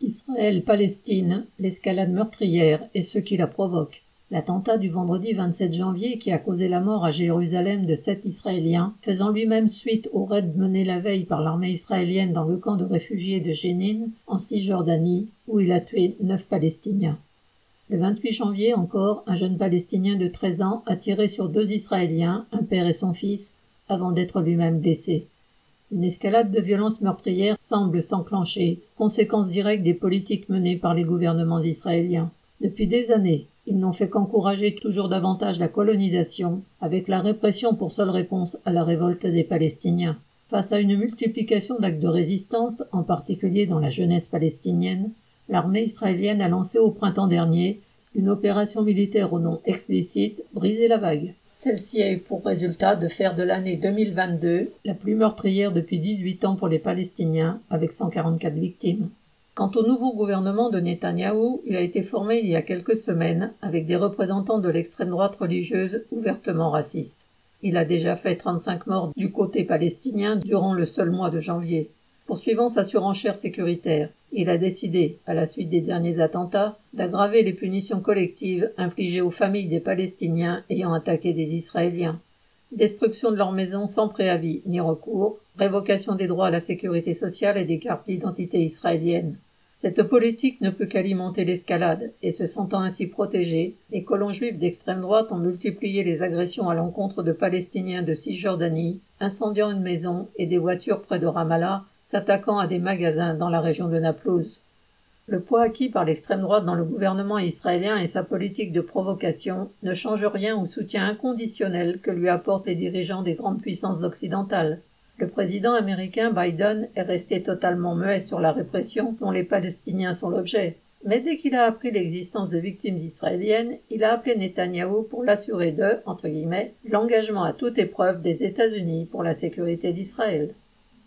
Israël-Palestine, l'escalade meurtrière et ceux qui la provoquent. L'attentat du vendredi 27 janvier qui a causé la mort à Jérusalem de sept Israéliens, faisant lui-même suite au raid mené la veille par l'armée israélienne dans le camp de réfugiés de Jénine, en Cisjordanie, où il a tué neuf Palestiniens. Le 28 janvier encore, un jeune Palestinien de 13 ans a tiré sur deux Israéliens, un père et son fils, avant d'être lui-même blessé. Une escalade de violence meurtrière semble s'enclencher, conséquence directe des politiques menées par les gouvernements israéliens. Depuis des années, ils n'ont fait qu'encourager toujours davantage la colonisation, avec la répression pour seule réponse à la révolte des Palestiniens. Face à une multiplication d'actes de résistance, en particulier dans la jeunesse palestinienne, l'armée israélienne a lancé au printemps dernier une opération militaire au nom explicite Briser la vague. Celle-ci a eu pour résultat de faire de l'année 2022 la plus meurtrière depuis 18 ans pour les Palestiniens, avec 144 victimes. Quant au nouveau gouvernement de Netanyahou, il a été formé il y a quelques semaines avec des représentants de l'extrême droite religieuse ouvertement racistes. Il a déjà fait 35 morts du côté palestinien durant le seul mois de janvier. Poursuivant sa surenchère sécuritaire, il a décidé, à la suite des derniers attentats, d'aggraver les punitions collectives infligées aux familles des Palestiniens ayant attaqué des Israéliens. Destruction de leurs maisons sans préavis ni recours, révocation des droits à la sécurité sociale et des cartes d'identité israéliennes. Cette politique ne peut qu'alimenter l'escalade, et se sentant ainsi protégés, les colons juifs d'extrême droite ont multiplié les agressions à l'encontre de Palestiniens de Cisjordanie, incendiant une maison et des voitures près de Ramallah, s'attaquant à des magasins dans la région de Naplouse. Le poids acquis par l'extrême droite dans le gouvernement israélien et sa politique de provocation ne change rien au soutien inconditionnel que lui apportent les dirigeants des grandes puissances occidentales. Le président américain Biden est resté totalement muet sur la répression dont les Palestiniens sont l'objet. Mais dès qu'il a appris l'existence de victimes israéliennes, il a appelé Netanyahou pour l'assurer de, entre guillemets, l'engagement à toute épreuve des États-Unis pour la sécurité d'Israël.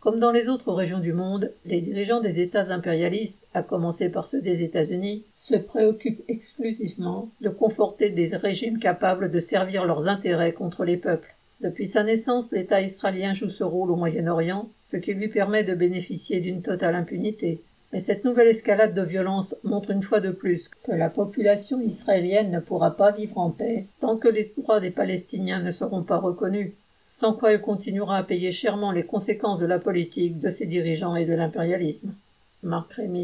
Comme dans les autres régions du monde, les dirigeants des États impérialistes, à commencer par ceux des États-Unis, se préoccupent exclusivement de conforter des régimes capables de servir leurs intérêts contre les peuples. Depuis sa naissance, l'État israélien joue ce rôle au Moyen-Orient, ce qui lui permet de bénéficier d'une totale impunité. Mais cette nouvelle escalade de violence montre une fois de plus que la population israélienne ne pourra pas vivre en paix tant que les droits des Palestiniens ne seront pas reconnus, sans quoi elle continuera à payer chèrement les conséquences de la politique de ses dirigeants et de l'impérialisme. Marc Rémy.